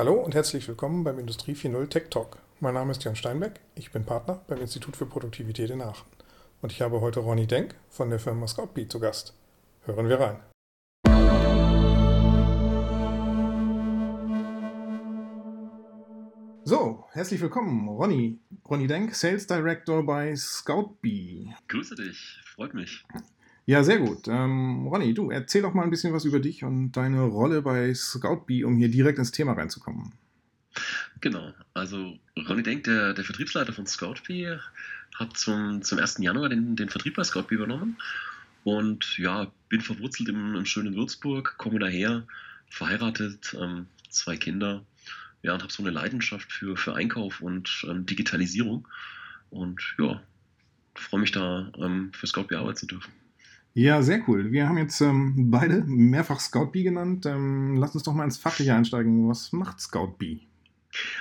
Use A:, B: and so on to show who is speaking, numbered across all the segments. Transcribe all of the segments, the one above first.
A: Hallo und herzlich willkommen beim Industrie 4.0 Tech Talk. Mein Name ist Jan Steinbeck, ich bin Partner beim Institut für Produktivität in Aachen. Und ich habe heute Ronny Denk von der Firma Scoutbee zu Gast. Hören wir rein. So, herzlich willkommen, Ronny. Ronny Denk, Sales Director bei Scoutbee.
B: Grüße dich, freut mich.
A: Ja, sehr gut. Ähm, Ronny, du erzähl doch mal ein bisschen was über dich und deine Rolle bei Scoutbee, um hier direkt ins Thema reinzukommen.
B: Genau, also Ronny Denk, der, der Vertriebsleiter von Scoutbee, hat zum, zum 1. Januar den, den Vertrieb bei Scoutbee übernommen und ja, bin verwurzelt im, im schönen Würzburg, komme daher, verheiratet, ähm, zwei Kinder, ja, und habe so eine Leidenschaft für, für Einkauf und ähm, Digitalisierung und ja, freue mich da ähm, für Scoutbee arbeiten zu dürfen.
A: Ja, sehr cool. Wir haben jetzt ähm, beide mehrfach Scoutbee genannt. Ähm, lass uns doch mal ins Fachliche einsteigen. Was macht Scoutbee?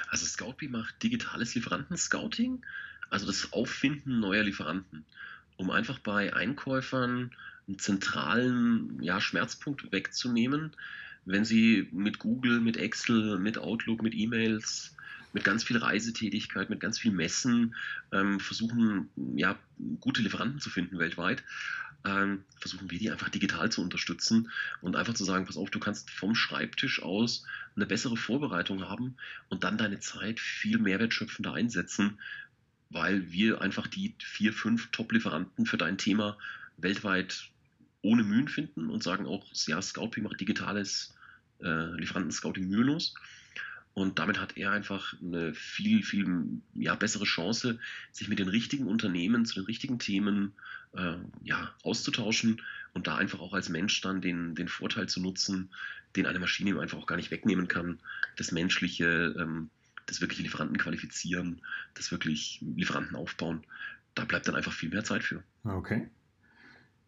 B: Also Scoutbee macht digitales Lieferanten-Scouting, also das Auffinden neuer Lieferanten, um einfach bei Einkäufern einen zentralen ja, Schmerzpunkt wegzunehmen, wenn sie mit Google, mit Excel, mit Outlook, mit E-Mails, mit ganz viel Reisetätigkeit, mit ganz viel Messen ähm, versuchen, ja, gute Lieferanten zu finden weltweit ähm, versuchen wir die einfach digital zu unterstützen und einfach zu sagen, pass auf, du kannst vom Schreibtisch aus eine bessere Vorbereitung haben und dann deine Zeit viel mehrwertschöpfender einsetzen, weil wir einfach die vier, fünf Top-Lieferanten für dein Thema weltweit ohne Mühen finden und sagen auch, ja, Scouting macht digitales äh, Lieferanten-Scouting mühelos. Und damit hat er einfach eine viel, viel ja, bessere Chance, sich mit den richtigen Unternehmen zu den richtigen Themen äh, ja, auszutauschen und da einfach auch als Mensch dann den, den Vorteil zu nutzen, den eine Maschine ihm einfach auch gar nicht wegnehmen kann. Das menschliche, ähm, das wirkliche Lieferanten qualifizieren, das wirklich Lieferanten aufbauen. Da bleibt dann einfach viel mehr Zeit für.
A: Okay.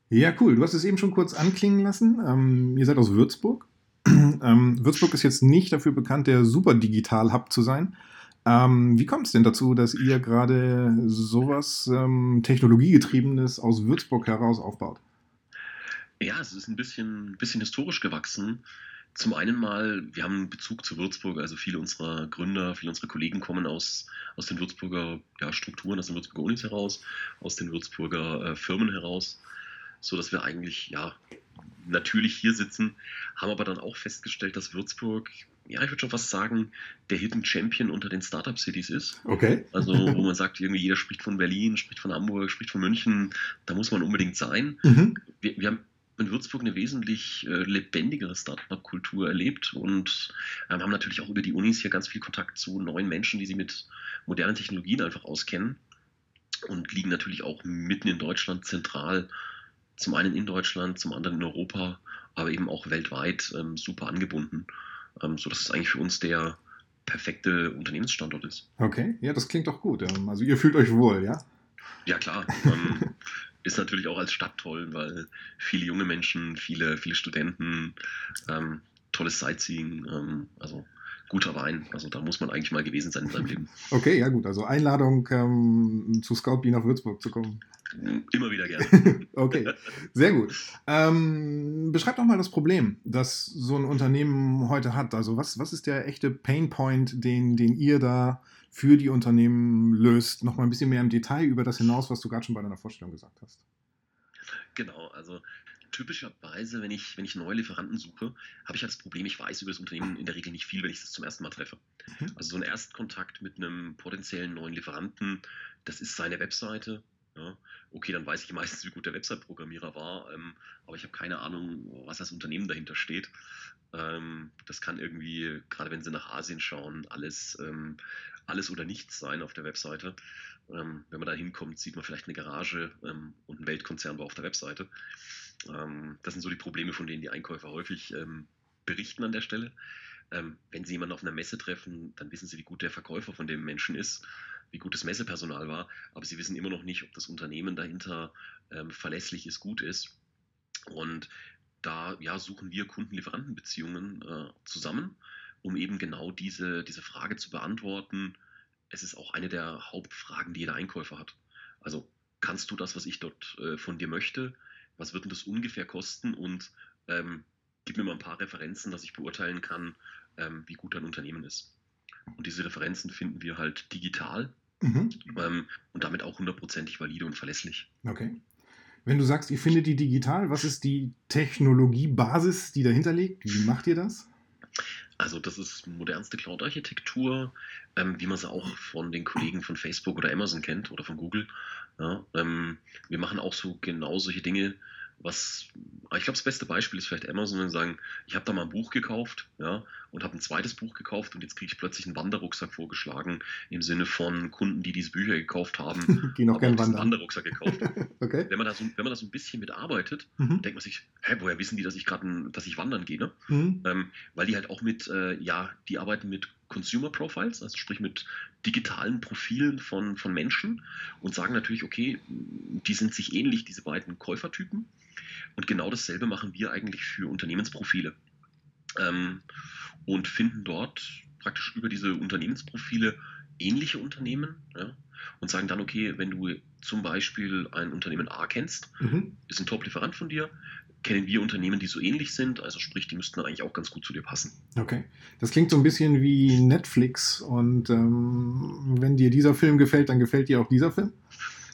A: Ja, cool. Du hast es eben schon kurz anklingen lassen. Ähm, ihr seid aus Würzburg. ähm, Würzburg ist jetzt nicht dafür bekannt, der super Digital-Hub zu sein. Ähm, wie kommt es denn dazu, dass ihr gerade sowas ähm, Technologiegetriebenes aus Würzburg heraus aufbaut?
B: Ja, es ist ein bisschen, bisschen historisch gewachsen. Zum einen mal, wir haben einen Bezug zu Würzburg, also viele unserer Gründer, viele unserer Kollegen kommen aus, aus den Würzburger ja, Strukturen, aus den Würzburger Unis heraus, aus den Würzburger äh, Firmen heraus, sodass wir eigentlich ja natürlich hier sitzen, haben aber dann auch festgestellt, dass Würzburg ja, ich würde schon fast sagen, der Hidden Champion unter den Startup Cities ist.
A: Okay.
B: Also, wo man sagt, irgendwie jeder spricht von Berlin, spricht von Hamburg, spricht von München, da muss man unbedingt sein. Mhm. Wir, wir, haben in Würzburg eine wesentlich äh, lebendigere Startup-Kultur erlebt und äh, haben natürlich auch über die Unis hier ganz viel Kontakt zu neuen Menschen, die sich mit modernen Technologien einfach auskennen und liegen natürlich auch mitten in Deutschland zentral, zum einen in Deutschland, zum anderen in Europa, aber eben auch weltweit ähm, super angebunden ähm, sodass es eigentlich für uns der perfekte Unternehmensstandort ist.
A: Okay, ja, das klingt doch gut. Ähm, also ihr fühlt euch wohl, ja?
B: Ja, klar. Ähm, ist natürlich auch als Stadt toll, weil viele junge Menschen, viele, viele Studenten, ähm, tolles Sightseeing, ähm, also guter Wein. Also da muss man eigentlich mal gewesen sein in seinem Leben.
A: Okay, ja gut. Also Einladung ähm, zu Scout nach Würzburg zu kommen.
B: Immer wieder gerne.
A: okay, sehr gut. Ähm, beschreib doch mal das Problem, das so ein Unternehmen heute hat. Also was, was ist der echte Painpoint, den, den ihr da für die Unternehmen löst? Noch mal ein bisschen mehr im Detail über das hinaus, was du gerade schon bei deiner Vorstellung gesagt hast.
B: Genau, also typischerweise, wenn ich, wenn ich neue Lieferanten suche, habe ich ja das Problem, ich weiß über das Unternehmen in der Regel nicht viel, wenn ich es zum ersten Mal treffe. Mhm. Also so ein Erstkontakt mit einem potenziellen neuen Lieferanten, das ist seine Webseite, ja, okay, dann weiß ich meistens, wie gut der Website-Programmierer war, ähm, aber ich habe keine Ahnung, was das Unternehmen dahinter steht. Ähm, das kann irgendwie, gerade wenn Sie nach Asien schauen, alles, ähm, alles oder nichts sein auf der Webseite. Ähm, wenn man da hinkommt, sieht man vielleicht eine Garage ähm, und ein Weltkonzern war auf der Webseite. Ähm, das sind so die Probleme, von denen die Einkäufer häufig berichten an der Stelle. wenn Sie jemanden auf einer Messe treffen, dann wissen Sie, wie gut der Verkäufer von dem Menschen ist wie gut das Messepersonal war, aber sie wissen immer noch nicht, ob das Unternehmen dahinter ähm, verlässlich ist, gut ist. Und da ja, suchen wir Kundenlieferantenbeziehungen äh, zusammen, um eben genau diese, diese Frage zu beantworten. Es ist auch eine der Hauptfragen, die jeder Einkäufer hat. Also kannst du das, was ich dort äh, von dir möchte? Was wird denn das ungefähr kosten? Und ähm, gib mir mal ein paar Referenzen, dass ich beurteilen kann, ähm, wie gut ein Unternehmen ist. Und diese Referenzen finden wir halt digital mhm. ähm, und damit auch hundertprozentig valide und verlässlich.
A: Okay. Wenn du sagst, ihr findet die digital, was ist die Technologiebasis, die dahinter liegt? Wie macht ihr das?
B: Also das ist modernste Cloud-Architektur, ähm, wie man sie auch von den Kollegen von Facebook oder Amazon kennt oder von Google. Ja, ähm, wir machen auch so genau solche Dinge, was, ich glaube, das beste Beispiel ist vielleicht Amazon, wenn sie sagen, ich habe da mal ein Buch gekauft, ja, und habe ein zweites Buch gekauft und jetzt kriege ich plötzlich einen Wanderrucksack vorgeschlagen, im Sinne von Kunden, die diese Bücher gekauft haben,
A: die noch keinen Wander.
B: Wanderrucksack gekauft. okay. Wenn man da so, wenn man da so ein bisschen mitarbeitet, mhm. denkt man sich, hä, woher wissen die, dass ich gerade, dass ich wandern gehe, ne? Mhm. Ähm, weil die halt auch mit, äh, ja, die arbeiten mit Consumer Profiles, also sprich mit digitalen Profilen von, von Menschen und sagen natürlich, okay, die sind sich ähnlich, diese beiden Käufertypen. Und genau dasselbe machen wir eigentlich für Unternehmensprofile. Ähm, und finden dort praktisch über diese Unternehmensprofile ähnliche Unternehmen ja, und sagen dann, okay, wenn du zum Beispiel ein Unternehmen A kennst, mhm. ist ein Top-Lieferant von dir, kennen wir Unternehmen, die so ähnlich sind. Also sprich, die müssten eigentlich auch ganz gut zu dir passen.
A: Okay. Das klingt so ein bisschen wie Netflix. Und ähm, wenn dir dieser Film gefällt, dann gefällt dir auch dieser Film?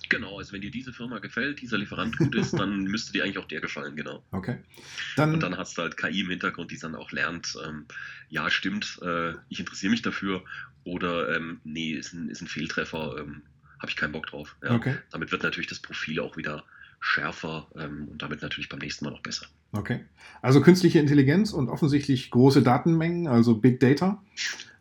B: Genau, also wenn dir diese Firma gefällt, dieser Lieferant gut ist, dann müsste dir eigentlich auch der gefallen, genau.
A: Okay.
B: Dann, und dann hast du halt KI im Hintergrund, die dann auch lernt, ähm, ja, stimmt, äh, ich interessiere mich dafür oder ähm, nee, ist ein, ist ein Fehltreffer, ähm, habe ich keinen Bock drauf. Ja. Okay. Damit wird natürlich das Profil auch wieder schärfer ähm, und damit natürlich beim nächsten Mal noch besser.
A: Okay. Also künstliche Intelligenz und offensichtlich große Datenmengen, also Big Data.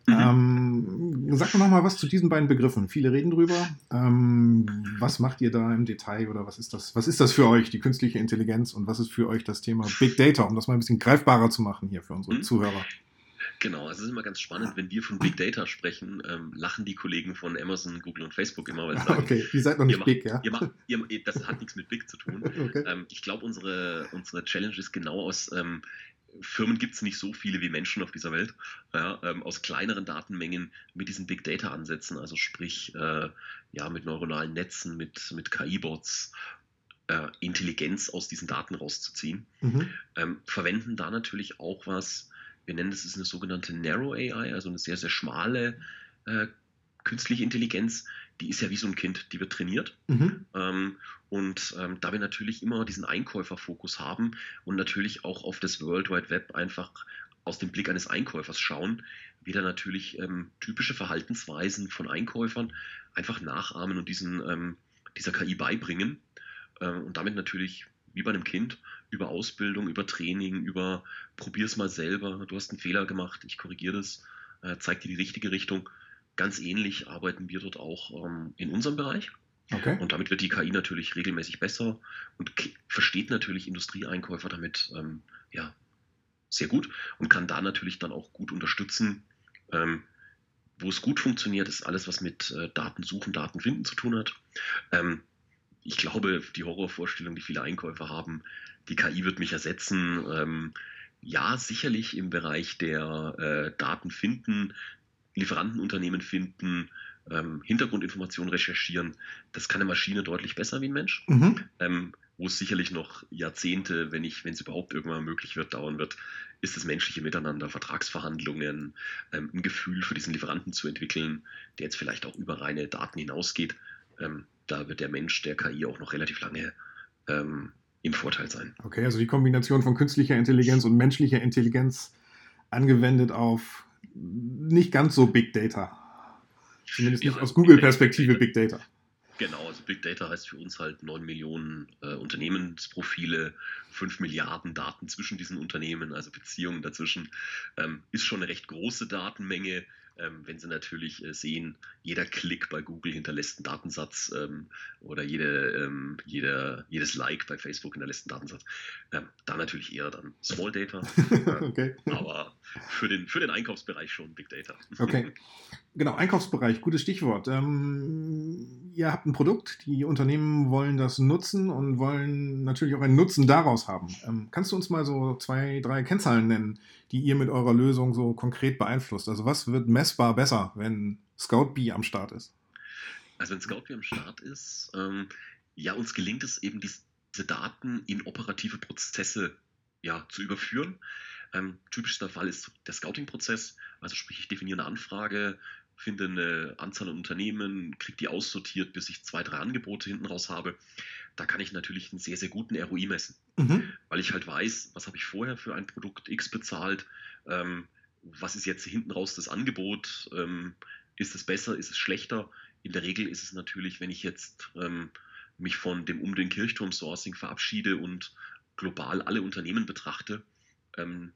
A: Mhm. Ähm, sag doch noch mal was zu diesen beiden Begriffen. Viele reden drüber. Ähm, was macht ihr da im Detail oder was ist das? Was ist das für euch, die künstliche Intelligenz und was ist für euch das Thema Big Data, um das mal ein bisschen greifbarer zu machen hier für unsere mhm. Zuhörer?
B: Genau, also es ist immer ganz spannend, wenn wir von Big Data sprechen, ähm, lachen die Kollegen von Amazon, Google und Facebook immer, weil sie sagen,
A: okay, ihr seid noch nicht big, ja?
B: Ihr macht, ihr, das hat nichts mit big zu tun. Okay. Ähm, ich glaube, unsere, unsere Challenge ist genau aus, ähm, Firmen gibt es nicht so viele wie Menschen auf dieser Welt, ja, ähm, aus kleineren Datenmengen mit diesen Big Data Ansätzen, also sprich äh, ja, mit neuronalen Netzen, mit, mit KI-Bots, äh, Intelligenz aus diesen Daten rauszuziehen. Mhm. Ähm, verwenden da natürlich auch was, wir nennen das ist eine sogenannte Narrow AI, also eine sehr, sehr schmale äh, künstliche Intelligenz, die ist ja wie so ein Kind, die wird trainiert. Mhm. Ähm, und ähm, da wir natürlich immer diesen Einkäuferfokus haben und natürlich auch auf das World Wide Web einfach aus dem Blick eines Einkäufers schauen, wieder natürlich ähm, typische Verhaltensweisen von Einkäufern einfach nachahmen und diesen, ähm, dieser KI beibringen äh, und damit natürlich wie bei einem Kind über Ausbildung, über Training, über probier's mal selber, du hast einen Fehler gemacht, ich korrigiere das, äh, zeig dir die richtige Richtung Ganz ähnlich arbeiten wir dort auch ähm, in unserem Bereich. Okay. Und damit wird die KI natürlich regelmäßig besser und versteht natürlich Industrieeinkäufer damit ähm, ja, sehr gut und kann da natürlich dann auch gut unterstützen. Ähm, wo es gut funktioniert, ist alles, was mit äh, Daten suchen, Daten finden zu tun hat. Ähm, ich glaube, die Horrorvorstellung, die viele Einkäufer haben, die KI wird mich ersetzen. Ähm, ja, sicherlich im Bereich der äh, Daten finden, Lieferantenunternehmen finden, ähm, Hintergrundinformationen recherchieren. Das kann eine Maschine deutlich besser wie ein Mensch. Mhm. Ähm, wo es sicherlich noch Jahrzehnte, wenn ich, wenn es überhaupt irgendwann möglich wird, dauern wird, ist das menschliche Miteinander, Vertragsverhandlungen, ähm, ein Gefühl für diesen Lieferanten zu entwickeln, der jetzt vielleicht auch über reine Daten hinausgeht. Ähm, da wird der Mensch der KI auch noch relativ lange ähm, im Vorteil sein.
A: Okay, also die Kombination von künstlicher Intelligenz und menschlicher Intelligenz angewendet auf nicht ganz so Big Data. Zumindest nicht ja, aus Google-Perspektive Big Data.
B: Genau, also Big Data heißt für uns halt 9 Millionen äh, Unternehmensprofile, 5 Milliarden Daten zwischen diesen Unternehmen, also Beziehungen dazwischen. Ähm, ist schon eine recht große Datenmenge wenn sie natürlich äh, sehen, jeder Klick bei Google hinterlässt einen Datensatz ähm, oder jede, ähm, jeder, jedes Like bei Facebook hinterlässt einen Datensatz. Ähm, da natürlich eher dann Small Data, okay. aber für den, für den Einkaufsbereich schon Big Data.
A: Okay, genau, Einkaufsbereich, gutes Stichwort. Ähm, ihr habt ein Produkt, die Unternehmen wollen das nutzen und wollen natürlich auch einen Nutzen daraus haben. Ähm, kannst du uns mal so zwei, drei Kennzahlen nennen, die ihr mit eurer Lösung so konkret beeinflusst? Also was wird messbar besser, wenn ScoutBee am Start ist?
B: Also wenn ScoutBee am Start ist, ähm, ja, uns gelingt es eben, diese Daten in operative Prozesse ja, zu überführen. Ähm, typischster Fall ist der Scouting-Prozess. Also sprich, ich definiere eine Anfrage, finde eine Anzahl an Unternehmen, kriege die aussortiert, bis ich zwei, drei Angebote hinten raus habe. Da kann ich natürlich einen sehr, sehr guten ROI messen, mhm. weil ich halt weiß, was habe ich vorher für ein Produkt X bezahlt, ähm, was ist jetzt hinten raus das Angebot, ähm, ist es besser, ist es schlechter. In der Regel ist es natürlich, wenn ich jetzt ähm, mich von dem um den Kirchturm Sourcing verabschiede und global alle Unternehmen betrachte, ähm,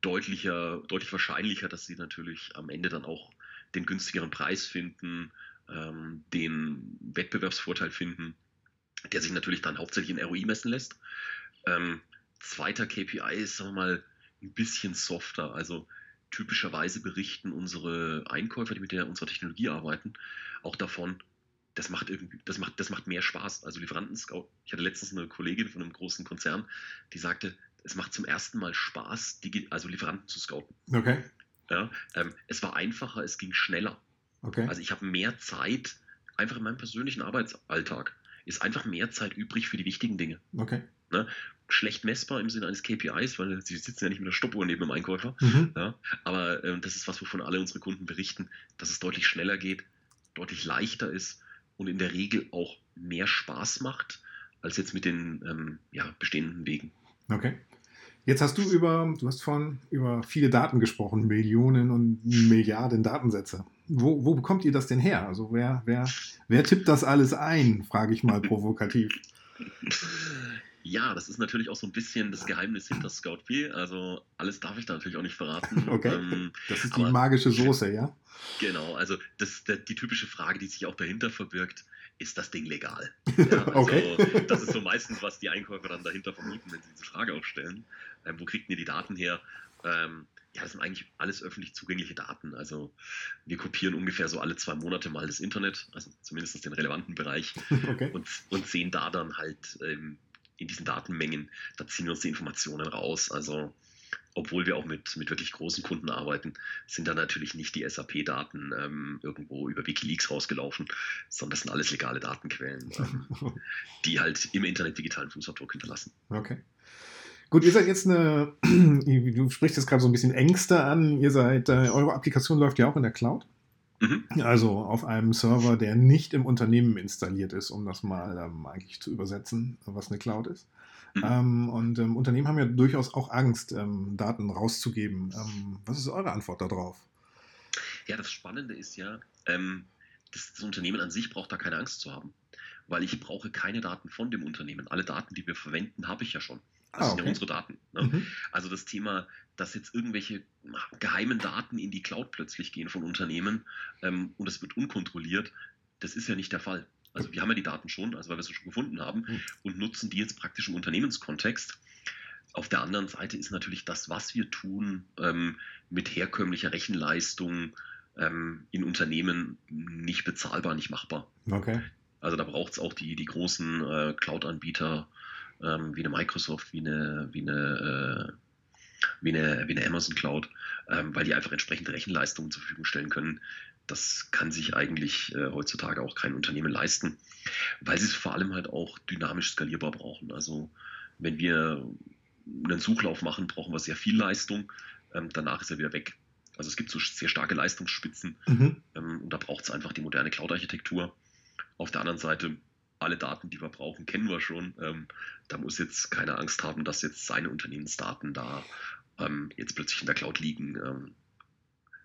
B: deutlicher, deutlich wahrscheinlicher, dass sie natürlich am Ende dann auch den günstigeren Preis finden, ähm, den Wettbewerbsvorteil finden, der sich natürlich dann hauptsächlich in ROI messen lässt. Ähm, zweiter KPI ist, sagen wir mal, ein bisschen softer. Also typischerweise berichten unsere Einkäufer, die mit der, unserer Technologie arbeiten, auch davon, das macht irgendwie, das macht, das macht mehr Spaß. Also Lieferanten-Scout, ich hatte letztens eine Kollegin von einem großen Konzern, die sagte, es macht zum ersten Mal Spaß, also Lieferanten zu scouten.
A: Okay.
B: Ja, ähm, es war einfacher, es ging schneller.
A: Okay.
B: Also ich habe mehr Zeit, einfach in meinem persönlichen Arbeitsalltag, ist einfach mehr Zeit übrig für die wichtigen Dinge.
A: Okay.
B: Ne? Schlecht messbar im Sinne eines KPIs, weil sie sitzen ja nicht mit der Stoppuhr neben dem Einkäufer. Mhm. Ja? Aber ähm, das ist was, wovon alle unsere Kunden berichten, dass es deutlich schneller geht, deutlich leichter ist und in der Regel auch mehr Spaß macht als jetzt mit den ähm, ja, bestehenden Wegen.
A: Okay. Jetzt hast du über, du hast von über viele Daten gesprochen, Millionen und Milliarden Datensätze. Wo, wo bekommt ihr das denn her? Also wer, wer, wer tippt das alles ein, frage ich mal provokativ.
B: Ja, das ist natürlich auch so ein bisschen das Geheimnis hinter Scout P. Also alles darf ich da natürlich auch nicht verraten.
A: Okay. Ähm, das ist die magische Soße, ja?
B: Genau, also das, der, die typische Frage, die sich auch dahinter verbirgt, ist das Ding legal? Ja, also
A: okay.
B: Das ist so meistens, was die Einkäufer dann dahinter vermuten, wenn sie diese Frage aufstellen. Ähm, wo kriegt ihr die Daten her? Ähm, ja, das sind eigentlich alles öffentlich zugängliche Daten. Also wir kopieren ungefähr so alle zwei Monate mal das Internet, also zumindest den relevanten Bereich, okay. und, und sehen da dann halt ähm, in diesen Datenmengen, da ziehen wir uns die Informationen raus. Also obwohl wir auch mit, mit wirklich großen Kunden arbeiten, sind da natürlich nicht die SAP-Daten ähm, irgendwo über Wikileaks rausgelaufen, sondern das sind alles legale Datenquellen, ähm, die halt im Internet digitalen Fußabdruck hinterlassen.
A: Okay. Gut, ihr seid jetzt eine, du sprichst jetzt gerade so ein bisschen Ängste an, ihr seid, äh, eure Applikation läuft ja auch in der Cloud. Mhm. Also auf einem Server, der nicht im Unternehmen installiert ist, um das mal ähm, eigentlich zu übersetzen, was eine Cloud ist. Mhm. Ähm, und ähm, Unternehmen haben ja durchaus auch Angst, ähm, Daten rauszugeben. Ähm, was ist eure Antwort darauf?
B: Ja, das Spannende ist ja, ähm, das, das Unternehmen an sich braucht da keine Angst zu haben, weil ich brauche keine Daten von dem Unternehmen. Alle Daten, die wir verwenden, habe ich ja schon. Das ah, okay. sind ja unsere Daten. Ne? Mhm. Also das Thema, dass jetzt irgendwelche geheimen Daten in die Cloud plötzlich gehen von Unternehmen ähm, und es wird unkontrolliert, das ist ja nicht der Fall. Also wir haben ja die Daten schon, also weil wir sie schon gefunden haben mhm. und nutzen die jetzt praktisch im Unternehmenskontext. Auf der anderen Seite ist natürlich das, was wir tun, ähm, mit herkömmlicher Rechenleistung ähm, in Unternehmen nicht bezahlbar, nicht machbar.
A: Okay.
B: Also da braucht es auch die, die großen äh, Cloud-Anbieter ähm, wie eine Microsoft, wie eine, wie eine, äh, wie eine, wie eine Amazon Cloud, ähm, weil die einfach entsprechende Rechenleistungen zur Verfügung stellen können. Das kann sich eigentlich äh, heutzutage auch kein Unternehmen leisten, weil sie es vor allem halt auch dynamisch skalierbar brauchen. Also wenn wir einen Suchlauf machen, brauchen wir sehr viel Leistung. Ähm, danach ist er wieder weg. Also es gibt so sehr starke Leistungsspitzen mhm. ähm, und da braucht es einfach die moderne Cloud-Architektur. Auf der anderen Seite alle Daten, die wir brauchen, kennen wir schon. Ähm, da muss jetzt keine Angst haben, dass jetzt seine Unternehmensdaten da ähm, jetzt plötzlich in der Cloud liegen.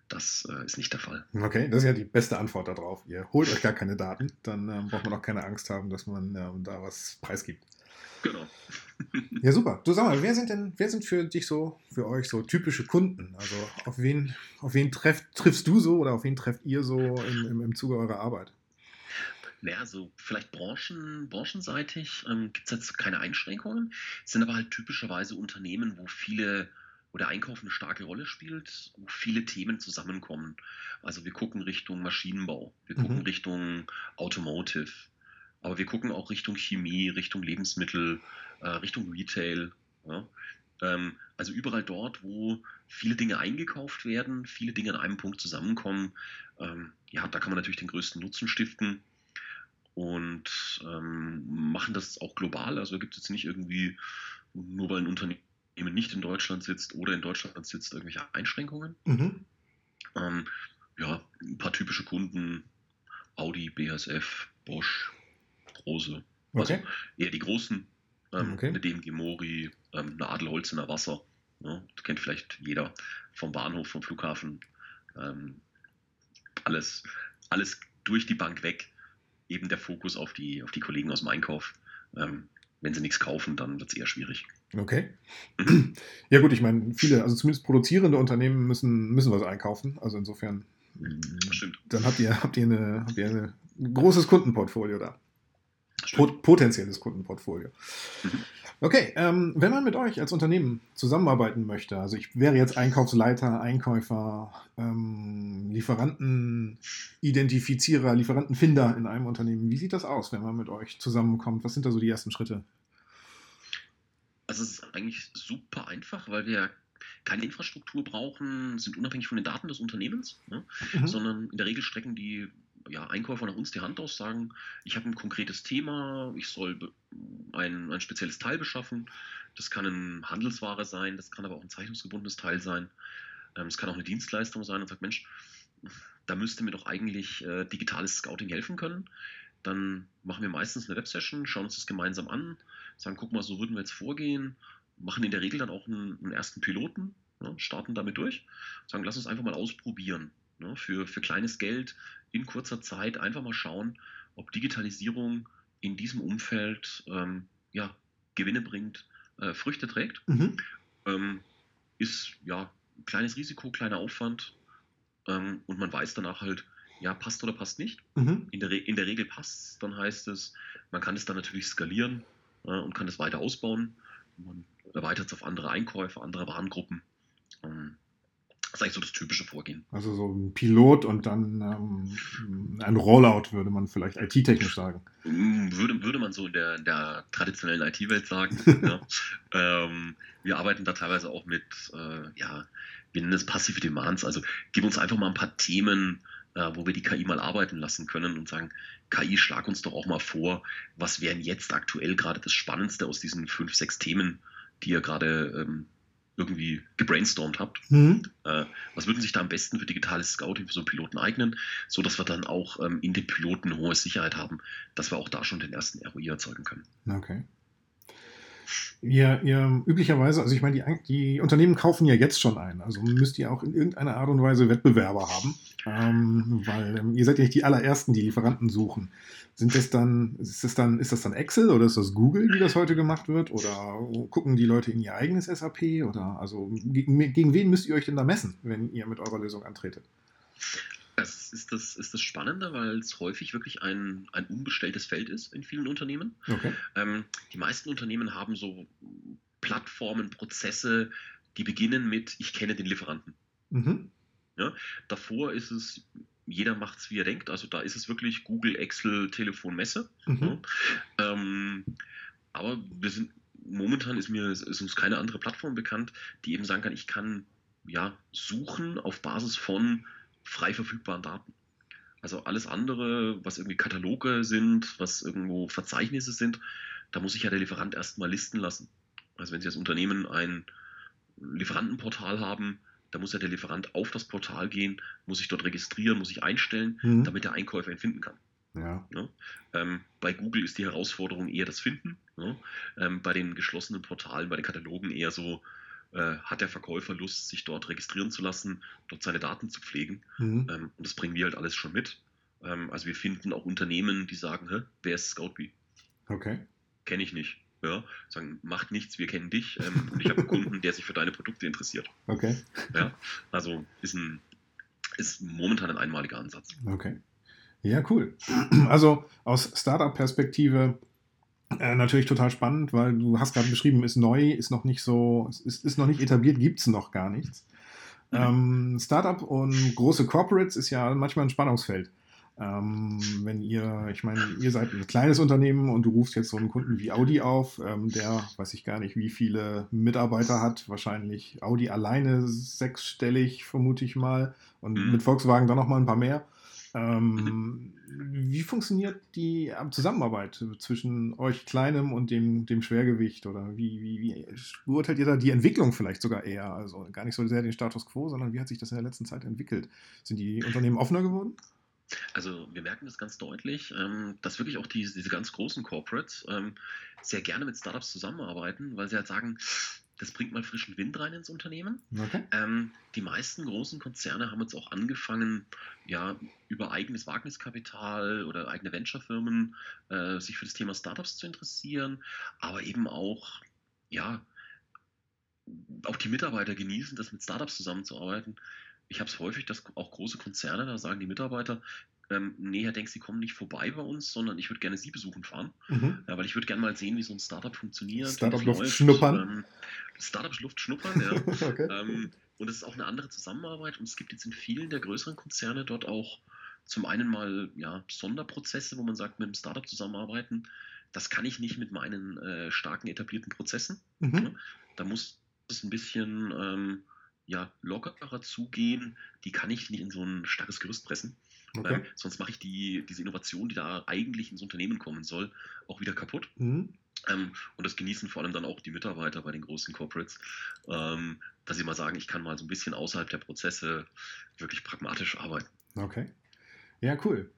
B: Das äh, ist nicht der Fall.
A: Okay, das ist ja die beste Antwort darauf. Ihr holt euch gar keine Daten, dann ähm, braucht man auch keine Angst haben, dass man ähm, da was preisgibt.
B: Genau.
A: ja, super. Du sag mal, wer sind denn, wer sind für dich so, für euch so typische Kunden? Also auf wen, auf wen treff, triffst du so oder auf wen trefft ihr so im, im, im Zuge eurer Arbeit?
B: naja, so vielleicht branchen, branchenseitig ähm, gibt es jetzt keine Einschränkungen. Es sind aber halt typischerweise Unternehmen, wo viele, wo der Einkauf eine starke Rolle spielt, wo viele Themen zusammenkommen. Also wir gucken Richtung Maschinenbau, wir gucken mhm. Richtung Automotive, aber wir gucken auch Richtung Chemie, Richtung Lebensmittel, äh, Richtung Retail. Ja? Ähm, also überall dort, wo viele Dinge eingekauft werden, viele Dinge an einem Punkt zusammenkommen, ähm, ja, da kann man natürlich den größten Nutzen stiften und ähm, machen das auch global. Also gibt es jetzt nicht irgendwie, nur weil ein Unternehmen nicht in Deutschland sitzt oder in Deutschland sitzt, irgendwelche Einschränkungen.
A: Mhm.
B: Ähm, ja, ein paar typische Kunden, Audi, BASF, Bosch, große. Also
A: Okay.
B: eher die großen, ähm,
A: Okay.
B: eine DMG Mori, ähm, eine Adelholzener Wasser. Ja, das kennt vielleicht jeder vom Bahnhof, vom Flughafen. Ähm, alles, alles durch die Bank weg. Eben der Fokus auf die, auf die Kollegen aus dem Einkauf. Ähm, wenn sie nichts kaufen, dann wird es eher schwierig.
A: Okay. Ja gut, ich meine, viele, also zumindest produzierende Unternehmen müssen, müssen was einkaufen. Also insofern,
B: Stimmt.
A: dann habt ihr, habt ihr, eine, habt ihr eine, ein großes Kundenportfolio da. Pot potenzielles Kundenportfolio.
B: Mhm.
A: Okay, ähm, wenn man mit euch als Unternehmen zusammenarbeiten möchte, also ich wäre jetzt Einkaufsleiter, Einkäufer, ähm, Lieferantenidentifizierer, Lieferantenfinder in einem Unternehmen, wie sieht das aus, wenn man mit euch zusammenkommt? Was sind da so die ersten Schritte?
B: Also es ist eigentlich super einfach, weil wir keine Infrastruktur brauchen, sind unabhängig von den Daten des Unternehmens, ne?
A: Mhm.
B: sondern in der Regel strecken die ja, Einkäufer nach uns die Hand aus, sagen, ich habe ein konkretes Thema, ich soll ein, ein spezielles Teil beschaffen. Das kann eine Handelsware sein, das kann aber auch ein zeichnungsgebundenes Teil sein. Ähm, Es kann auch eine Dienstleistung sein und sagt, Mensch, da müsste mir doch eigentlich äh, digitales Scouting helfen können. Dann machen wir meistens eine Websession, schauen uns das gemeinsam an, sagen, guck mal, so würden wir jetzt vorgehen, machen in der Regel dann auch einen, einen ersten Piloten, ne, starten damit durch, sagen, lass uns einfach mal ausprobieren. Ne, für, für kleines Geld in kurzer Zeit einfach mal schauen, ob Digitalisierung in diesem Umfeld ähm, ja, Gewinne bringt, äh, Früchte trägt.
A: Mhm.
B: Ähm, ist ja ein kleines Risiko, kleiner Aufwand ähm, und man weiß danach halt, ja, passt oder passt nicht.
A: Mhm.
B: In der, in der Regel passt dann heißt es, man kann es dann natürlich skalieren und kann es weiter ausbauen. Man erweitert es auf andere Einkäufe, andere Warengruppen. Ähm, das ist eigentlich so das typische Vorgehen.
A: Also so ein Pilot und dann ähm, ein Rollout, würde man vielleicht IT-technisch sagen.
B: Mm, Würde, würde man so in der, der traditionellen IT-Welt sagen. ja. ähm, wir arbeiten da teilweise auch mit, äh, ja, wir nennen es passive Demands. Also gib uns einfach mal ein paar Themen, äh, wo wir die KI mal arbeiten lassen können und sagen, KI, schlag uns doch auch mal vor, was wären jetzt aktuell gerade das Spannendste aus diesen fünf, sechs Themen, die ihr gerade ähm, irgendwie gebrainstormt habt.
A: Mhm.
B: Äh, was würden sich da am besten für digitales Scouting für so einen Piloten eignen, so dass wir dann auch ähm, in den Piloten hohe Sicherheit haben, dass wir auch da schon den ersten ROI erzeugen können.
A: Okay. Ihr, ihr üblicherweise, also ich meine, die, die Unternehmen kaufen ja jetzt schon ein. Also müsst ihr auch in irgendeiner Art und Weise Wettbewerber haben. Ähm, weil ähm, ihr seid ja nicht die allerersten, die Lieferanten suchen. Sind das dann, ist das dann, ist das dann Excel oder ist das Google, wie das heute gemacht wird? Oder gucken die Leute in ihr eigenes SAP? Oder also gegen, gegen wen müsst ihr euch denn da messen, wenn ihr mit eurer Lösung antretet?
B: Das ist das, ist das Spannende, weil es häufig wirklich ein, ein unbestelltes Feld ist in vielen Unternehmen.
A: Okay.
B: Ähm, die meisten Unternehmen haben so Plattformen, Prozesse, die beginnen mit, ich kenne den Lieferanten.
A: Mhm.
B: Davor ist es, jeder macht es, wie er denkt. Also da ist es wirklich Google, Excel, Telefon, Messe.
A: Mhm.
B: Ähm, aber wir sind, momentan ist mir, ist uns keine andere Plattform bekannt, die eben sagen kann, ich kann ja suchen auf Basis von frei verfügbaren Daten. Also alles andere, was irgendwie Kataloge sind, was irgendwo Verzeichnisse sind, da muss sich ja der Lieferant erstmal listen lassen. Also wenn Sie als Unternehmen ein Lieferantenportal haben, da muss ja der Lieferant auf das Portal gehen, muss sich dort registrieren, muss sich einstellen,
A: Mhm.
B: damit der Einkäufer ihn finden kann.
A: Ja.
B: Ähm, bei Google ist die Herausforderung eher das Finden. Ne? Ähm, bei den geschlossenen Portalen, bei den Katalogen eher so, äh, hat der Verkäufer Lust, sich dort registrieren zu lassen, dort seine Daten zu pflegen.
A: Mhm.
B: Ähm, und das bringen wir halt alles schon mit. Ähm, also wir finden auch Unternehmen, die sagen, Hä, wer ist Scoutbee?
A: Okay.
B: Kenne ich nicht. Ja, sagen, macht nichts, wir kennen dich ähm, und ich habe einen Kunden, der sich für deine Produkte interessiert.
A: Okay.
B: Ja, also ist ein ist momentan ein einmaliger Ansatz.
A: Okay. Ja, cool. Also aus Startup-Perspektive äh, natürlich total spannend, weil du hast gerade beschrieben, ist neu, ist noch nicht so, ist, ist noch nicht etabliert, gibt es noch gar nichts. Ähm, Startup und große Corporates ist ja manchmal ein Spannungsfeld. Ähm, wenn ihr, ich meine, ihr seid ein kleines Unternehmen und du rufst jetzt so einen Kunden wie Audi auf, ähm, der weiß ich gar nicht, wie viele Mitarbeiter hat, wahrscheinlich Audi alleine sechsstellig, vermute ich mal, und
B: Mhm.
A: mit Volkswagen dann noch mal ein paar mehr. Ähm, wie funktioniert die Zusammenarbeit zwischen euch Kleinem und dem, dem Schwergewicht? Oder wie, wie, wie beurteilt ihr da die Entwicklung vielleicht sogar eher? Also gar nicht so sehr den Status quo, sondern wie hat sich das in der letzten Zeit entwickelt? Sind die Unternehmen offener geworden?
B: Also wir merken das ganz deutlich, ähm, dass wirklich auch diese, diese ganz großen Corporates ähm, sehr gerne mit Startups zusammenarbeiten, weil sie halt sagen, das bringt mal frischen Wind rein ins Unternehmen. Okay. Ähm, die meisten großen Konzerne haben jetzt auch angefangen, ja, über eigenes Wagniskapital oder eigene Venture-Firmen äh, sich für das Thema Startups zu interessieren, aber eben auch, ja, auch die Mitarbeiter genießen, das mit Startups zusammenzuarbeiten. Ich habe es häufig, dass auch große Konzerne, da sagen die Mitarbeiter, ähm, nee, Herr Denk, Sie kommen nicht vorbei bei uns, sondern ich würde gerne Sie besuchen fahren. Mhm. Ja, weil ich würde gerne mal sehen, wie so ein Startup funktioniert.
A: Startup-Luft schnuppern.
B: Ähm, Startup-Luft schnuppern, ja. okay. ähm, und es ist auch eine andere Zusammenarbeit und es gibt jetzt in vielen der größeren Konzerne dort auch zum einen mal ja, Sonderprozesse, wo man sagt, mit einem Startup zusammenarbeiten, das kann ich nicht mit meinen äh, starken etablierten Prozessen. Mhm. Ja, da muss es ein bisschen ähm, ja, lockerer zugehen, die kann ich nicht in so ein starkes Gerüst pressen. Okay. Ähm, sonst mache ich die, diese Innovation, die da eigentlich ins Unternehmen kommen soll, auch wieder kaputt. Mhm. Ähm, und das genießen vor allem dann auch die Mitarbeiter bei den großen Corporates, ähm, dass sie mal sagen, ich kann mal so ein bisschen außerhalb der Prozesse wirklich pragmatisch arbeiten.
A: Okay. Ja, cool.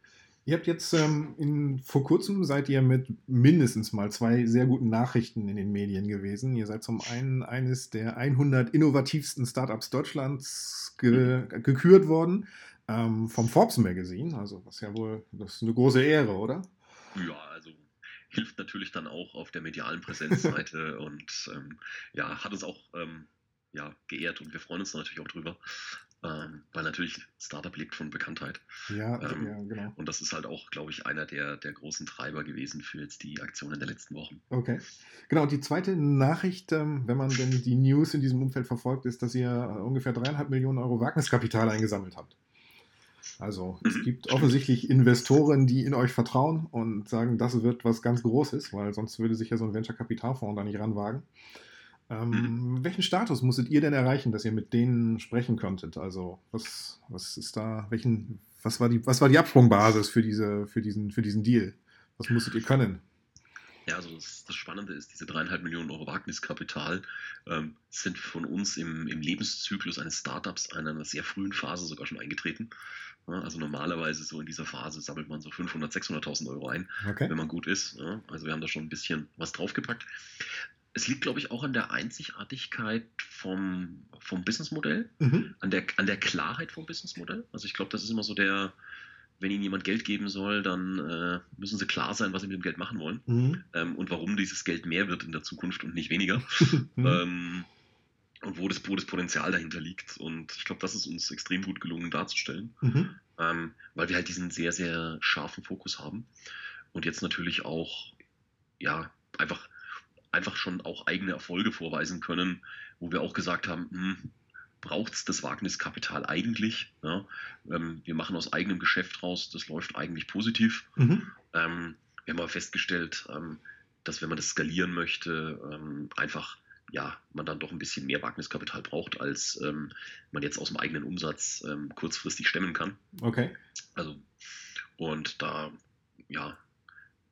A: Ihr habt jetzt ähm, in, vor kurzem seid ihr mit mindestens mal zwei sehr guten Nachrichten in den Medien gewesen. Ihr seid zum einen eines der 100 innovativsten Startups Deutschlands ge gekürt worden ähm, vom Forbes Magazine. Also was ja wohl, das ist eine große Ehre, oder?
B: Ja, also hilft natürlich dann auch auf der medialen Präsenzseite und ähm, ja, hat uns auch ähm, ja, geehrt und wir freuen uns natürlich auch drüber. Ähm, weil natürlich Startup lebt von Bekanntheit.
A: Ja, ähm, ja, genau.
B: Und das ist halt auch, glaube ich, einer der, der großen Treiber gewesen für jetzt die Aktionen der letzten Wochen.
A: Okay. Genau, die zweite Nachricht, ähm, wenn man denn die News in diesem Umfeld verfolgt, ist, dass ihr äh, ungefähr dreieinhalb Millionen Euro Wagniskapital eingesammelt habt. Also es mhm. gibt offensichtlich Investoren, die in euch vertrauen und sagen, das wird was ganz Großes, weil sonst würde sich ja so ein Venture-Kapitalfonds da nicht ranwagen. Ähm, mhm. Welchen Status musstet ihr denn erreichen, dass ihr mit denen sprechen könntet? Also, was, was ist da, welchen, was war die, was war die Absprungbasis für, diese, für, diesen, für diesen Deal? Was musstet ihr können?
B: Ja, also das, das, Spannende ist, diese dreieinhalb Millionen Euro Wagniskapital ähm, sind von uns im, im Lebenszyklus eines Startups in einer sehr frühen Phase sogar schon eingetreten. Ja, also normalerweise so in dieser Phase sammelt man so 500, 600.000 Euro ein, okay. wenn man gut ist. Ja, also wir haben da schon ein bisschen was draufgepackt es liegt, glaube ich, auch an der Einzigartigkeit vom, vom Businessmodell, mhm. an, der, an der Klarheit vom Businessmodell. Also ich glaube, das ist immer so der, wenn ihnen jemand Geld geben soll, dann äh, müssen sie klar sein, was sie mit dem Geld machen wollen mhm. ähm, und warum dieses Geld mehr wird in der Zukunft und nicht weniger. mhm. ähm, und wo das, wo das Potenzial dahinter liegt. Und ich glaube, das ist uns extrem gut gelungen darzustellen, mhm. ähm, weil wir halt diesen sehr, sehr scharfen Fokus haben. Und jetzt natürlich auch, ja, einfach einfach schon auch eigene Erfolge vorweisen können, wo wir auch gesagt haben, hm, braucht es das Wagniskapital eigentlich? Ja, ähm, wir machen aus eigenem Geschäft raus, das läuft eigentlich positiv. Mhm. Ähm, wir haben aber festgestellt, ähm, dass wenn man das skalieren möchte, ähm, einfach ja, man dann doch ein bisschen mehr Wagniskapital braucht, als ähm, man jetzt aus dem eigenen Umsatz ähm, kurzfristig stemmen kann.
A: Okay.
B: Also, und da, ja,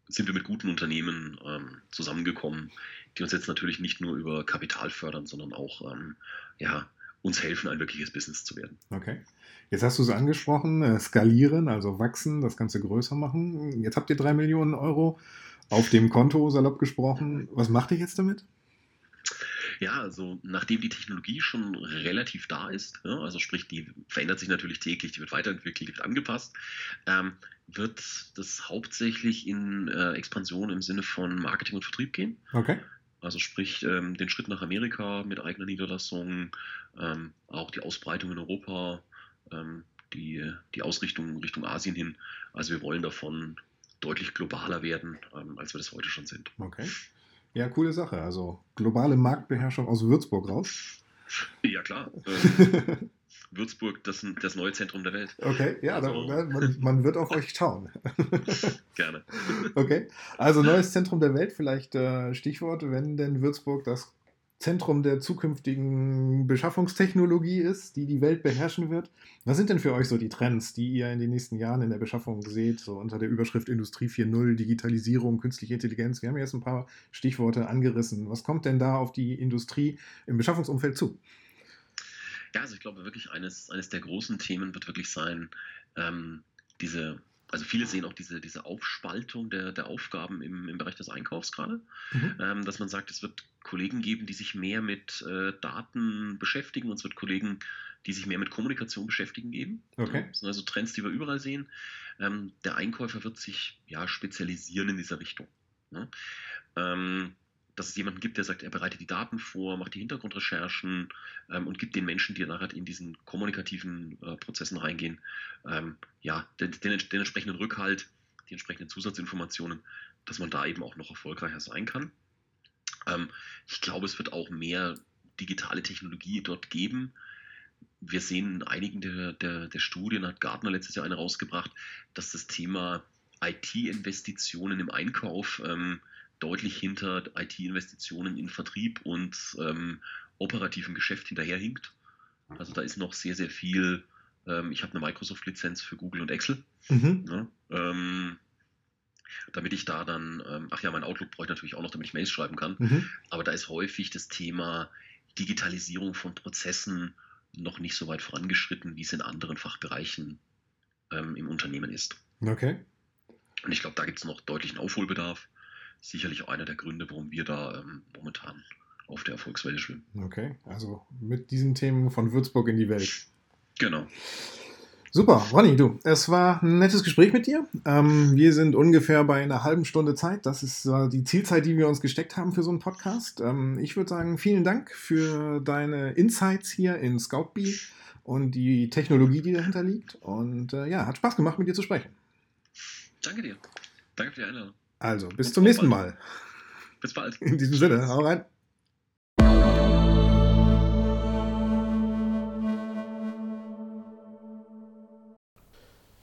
B: sind wir mit guten Unternehmen ähm, zusammengekommen, die uns jetzt natürlich nicht nur über Kapital fördern, sondern auch ähm, ja, uns helfen, ein wirkliches Business zu werden.
A: Okay. Jetzt hast du es angesprochen, äh, skalieren, also wachsen, das Ganze größer machen. Jetzt habt ihr drei Millionen Euro auf dem Konto, salopp gesprochen. Was macht ihr jetzt damit?
B: Ja, also nachdem die Technologie schon relativ da ist, ja, also sprich, die verändert sich natürlich täglich, die wird weiterentwickelt, die wird angepasst, ähm, wird das hauptsächlich in äh, Expansion im Sinne von Marketing und Vertrieb gehen.
A: Okay.
B: Also sprich ähm, den Schritt nach Amerika mit eigener Niederlassung, ähm, auch die Ausbreitung in Europa, ähm, die, die Ausrichtung Richtung Asien hin. Also wir wollen davon deutlich globaler werden, ähm, als wir das heute schon sind.
A: Okay. Ja, coole Sache. Also globale Marktbeherrschung aus Würzburg raus.
B: Ja, klar. Würzburg das, das neue Zentrum der Welt.
A: Okay, ja, also, da, man, man, wird auf euch schauen.
B: Gerne.
A: Okay, also neues Zentrum der Welt, vielleicht äh, Stichwort, wenn denn Würzburg das Zentrum der zukünftigen Beschaffungstechnologie ist, die die Welt beherrschen wird. Was sind denn für euch so die Trends, die ihr in den nächsten Jahren in der Beschaffung seht, so unter der Überschrift Industrie 4.0, Digitalisierung, künstliche Intelligenz? Wir haben jetzt ein paar Stichworte angerissen. Was kommt denn da auf die Industrie im Beschaffungsumfeld zu?
B: Ja, also ich glaube wirklich, eines, eines der großen Themen wird wirklich sein, ähm, diese also viele sehen auch diese, diese Aufspaltung der, der Aufgaben im, im Bereich des Einkaufs gerade, mhm. ähm, dass man sagt, es wird Kollegen geben, die sich mehr mit äh, Daten beschäftigen und es wird Kollegen, die sich mehr mit Kommunikation beschäftigen geben. Okay. Das sind also Trends, die wir überall sehen. Ähm, der Einkäufer wird sich ja spezialisieren in dieser Richtung. Ne? Ähm, dass es jemanden gibt, der sagt, er bereitet die Daten vor, macht die Hintergrundrecherchen ähm, und gibt den Menschen, die nachher in diesen kommunikativen äh, Prozessen reingehen, ähm, ja, den, den, den, entsprechenden Rückhalt, die entsprechenden Zusatzinformationen, dass man da eben auch noch erfolgreicher sein kann. Ähm, ich glaube, es wird auch mehr digitale Technologie dort geben. Wir sehen in einigen der, der, der Studien, hat Gartner letztes Jahr eine rausgebracht, dass das Thema IT-Investitionen im Einkauf ähm, deutlich hinter IT-Investitionen in Vertrieb und ähm, operativen Geschäft hinterherhinkt. Also da ist noch sehr, sehr viel. Ähm, ich habe eine Microsoft-Lizenz für Google und Excel. Mhm. Ja, ähm, damit ich da dann, ähm, ach ja, mein Outlook brauche ich natürlich auch noch, damit ich Mails schreiben kann. Mhm. Aber da ist häufig das Thema Digitalisierung von Prozessen noch nicht so weit vorangeschritten, wie es in anderen Fachbereichen ähm, im Unternehmen ist.
A: Okay.
B: Und ich glaube, da gibt es noch deutlichen Aufholbedarf sicherlich einer der Gründe, warum wir da ähm, momentan auf der Erfolgswelle schwimmen.
A: Okay, also mit diesen Themen von Würzburg in die Welt.
B: Genau.
A: Super, Ronny, du, es war ein nettes Gespräch mit dir. Ähm, wir sind ungefähr bei einer halben Stunde Zeit. Das ist äh, die Zielzeit, die wir uns gesteckt haben für so einen Podcast. Ähm, ich würde sagen, vielen Dank für deine Insights hier in Scoutbee und die Technologie, die dahinter liegt. Und äh, ja, hat Spaß gemacht, mit dir zu sprechen.
B: Danke dir. Danke für die Einladung.
A: Also, bis zum nächsten Mal.
B: Bis bald.
A: In diesem Sinne, hau rein.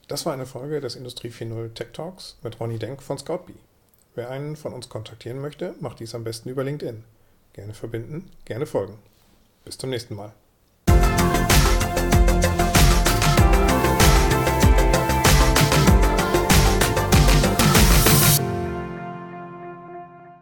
A: Das war eine Folge des Industrie 4.0 Tech Talks mit Ronny Denk von Scoutbee. Wer einen von uns kontaktieren möchte, macht dies am besten über LinkedIn. Gerne verbinden, gerne folgen. Bis zum nächsten Mal.